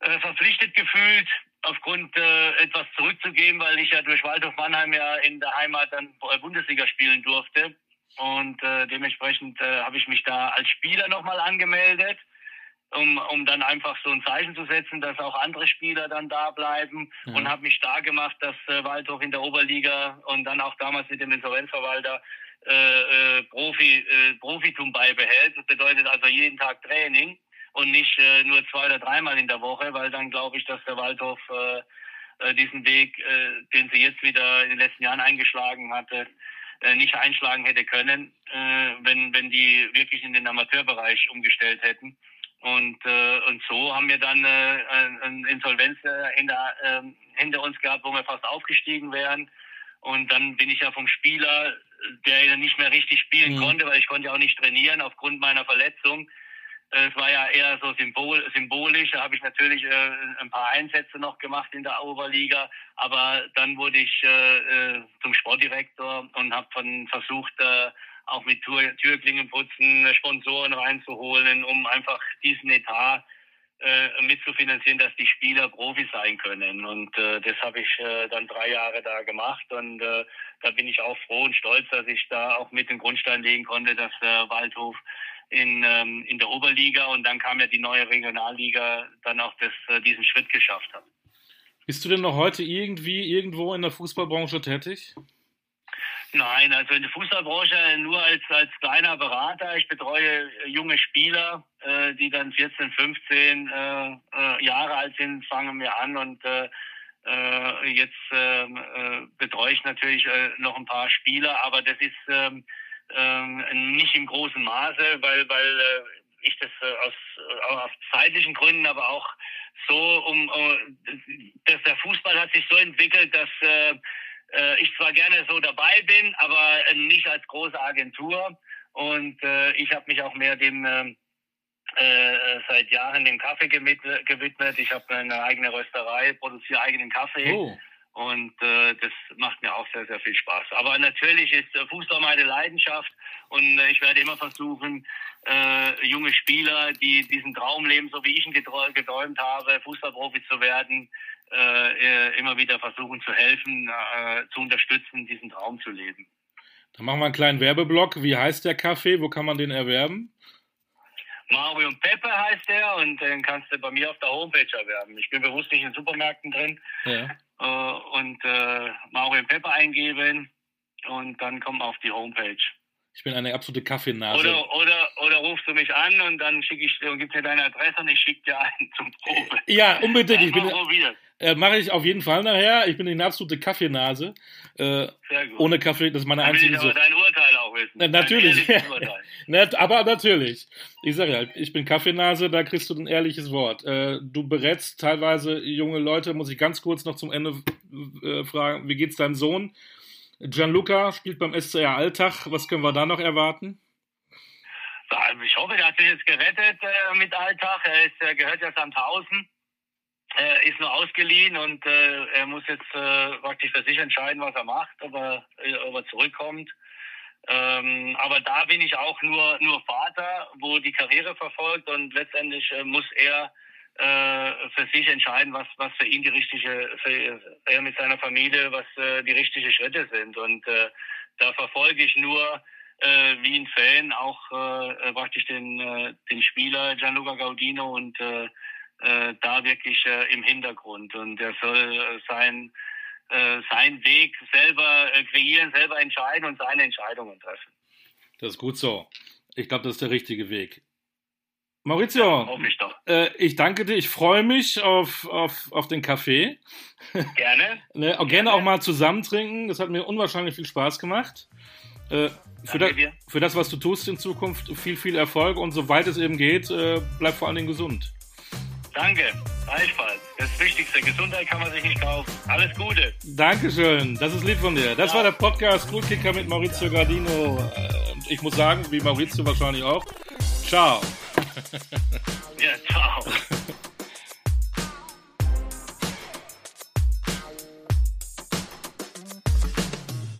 B: äh, verpflichtet gefühlt aufgrund äh, etwas zurückzugeben, weil ich ja durch Waldhof Mannheim ja in der Heimat dann Bundesliga spielen durfte. Und äh, dementsprechend äh, habe ich mich da als Spieler nochmal angemeldet um, um dann einfach so ein Zeichen zu setzen, dass auch andere Spieler dann da bleiben ja. und habe mich stark gemacht, dass äh, Waldhof in der Oberliga und dann auch damals mit dem Insolvenzverwalter äh, äh, Profi, äh, Profitum beibehält. Das bedeutet also jeden Tag Training und nicht äh, nur zwei oder dreimal in der Woche, weil dann glaube ich, dass der Waldhof äh, äh, diesen Weg, äh, den sie jetzt wieder in den letzten Jahren eingeschlagen hatte, äh, nicht einschlagen hätte können, äh, wenn, wenn die wirklich in den Amateurbereich umgestellt hätten. Und, äh, und so haben wir dann äh, eine Insolvenz äh, hinter, äh, hinter uns gehabt, wo wir fast aufgestiegen wären. Und dann bin ich ja vom Spieler, der nicht mehr richtig spielen mhm. konnte, weil ich konnte ja auch nicht trainieren aufgrund meiner Verletzung. Äh, es war ja eher so symbol, symbolisch. Da habe ich natürlich äh, ein paar Einsätze noch gemacht in der Oberliga. Aber dann wurde ich äh, äh zum Sportdirektor und habe versucht, äh, auch mit Tür Türklingenputzen Sponsoren reinzuholen, um einfach diesen Etat äh, mitzufinanzieren, dass die Spieler Profis sein können. Und äh, das habe ich äh, dann drei Jahre da gemacht und äh, da bin ich auch froh und stolz, dass ich da auch mit den Grundstein legen konnte, dass äh, Waldhof in, ähm, in der Oberliga und dann kam ja die neue Regionalliga dann auch das, äh, diesen Schritt geschafft hat.
A: Bist du denn noch heute irgendwie irgendwo in der Fußballbranche tätig?
B: Nein, also in der Fußballbranche nur als, als kleiner Berater. Ich betreue äh, junge Spieler, äh, die dann 14, 15 äh, äh, Jahre alt sind, fangen wir an und äh, äh, jetzt ähm, äh, betreue ich natürlich äh, noch ein paar Spieler, aber das ist ähm, äh, nicht im großen Maße, weil, weil äh, ich das äh, aus, äh, aus zeitlichen Gründen, aber auch so, um, äh, dass der Fußball hat sich so entwickelt, dass äh, äh, ich zwar gerne so dabei bin, aber äh, nicht als große Agentur. Und äh, ich habe mich auch mehr dem äh, äh, seit Jahren dem Kaffee gewidmet. Ich habe eine eigene Rösterei, produziere eigenen Kaffee. Oh. Und äh, das macht mir auch sehr, sehr viel Spaß. Aber natürlich ist Fußball meine Leidenschaft und äh, ich werde immer versuchen, äh, junge Spieler, die diesen Traum leben, so wie ich ihn geträumt habe, Fußballprofi zu werden, äh, immer wieder versuchen zu helfen, äh, zu unterstützen, diesen Traum zu leben.
A: Dann machen wir einen kleinen Werbeblock. Wie heißt der Kaffee? Wo kann man den erwerben?
B: Mario und Peppe heißt der und den kannst du bei mir auf der Homepage erwerben. Ich bin bewusst nicht in Supermärkten drin. Ja. Äh, und äh, Mario und Peppe eingeben und dann kommt man auf die Homepage.
A: Ich bin eine absolute Kaffeenase.
B: Oder, oder, oder rufst du mich an und dann schicke ich dir und gib mir deine Adresse und ich schicke dir einen zum Probe.
A: Ja, unbedingt. Ich bin, äh, Mache ich auf jeden Fall nachher. Ich bin eine absolute Kaffeenase. Äh. Ohne Kaffee, das ist meine dann einzige.
B: Ich aber dein Urteil auch wissen.
A: Äh, natürlich. ne, aber natürlich. Ich sage ja, ich bin Kaffeenase, da kriegst du ein ehrliches Wort. Äh, du berätst teilweise junge Leute, muss ich ganz kurz noch zum Ende äh, fragen, wie geht's deinem Sohn? Gianluca spielt beim SCR Alltag. Was können wir da noch erwarten?
B: Ich hoffe, er hat sich jetzt gerettet äh, mit Alltag. Er ist, äh, gehört ja Sandhausen, äh, ist nur ausgeliehen und äh, er muss jetzt äh, praktisch für sich entscheiden, was er macht, ob er, äh, ob er zurückkommt. Ähm, aber da bin ich auch nur, nur Vater, wo die Karriere verfolgt und letztendlich muss er äh, für sich entscheiden, was, was für ihn die richtige, für er mit seiner Familie, was äh, die richtigen Schritte sind. Und äh, da verfolge ich nur äh, wie ein Fan auch äh, praktisch den, äh, den Spieler Gianluca Gaudino und äh, äh, da wirklich äh, im Hintergrund. Und er soll äh, sein, äh, seinen Weg selber äh, kreieren, selber entscheiden und seine Entscheidungen treffen.
A: Das ist gut so. Ich glaube, das ist der richtige Weg. Maurizio, ja, ich, äh, ich, danke dir. Ich freue mich auf, auf, auf den Kaffee.
B: Gerne.
A: ne, auch gerne. gerne auch mal zusammen trinken. Das hat mir unwahrscheinlich viel Spaß gemacht. Äh, für, da, für, das, was du tust in Zukunft, viel, viel Erfolg und soweit es eben geht, äh, bleib vor allen Dingen gesund.
B: Danke, gleichfalls. Das Wichtigste, Gesundheit kann man sich nicht kaufen. Alles Gute.
A: Dankeschön, das ist lieb von dir. Das ja. war der Podcast Coolkicker mit Maurizio Gardino. Ich muss sagen, wie Maurizio wahrscheinlich auch, ciao.
B: ja, ciao.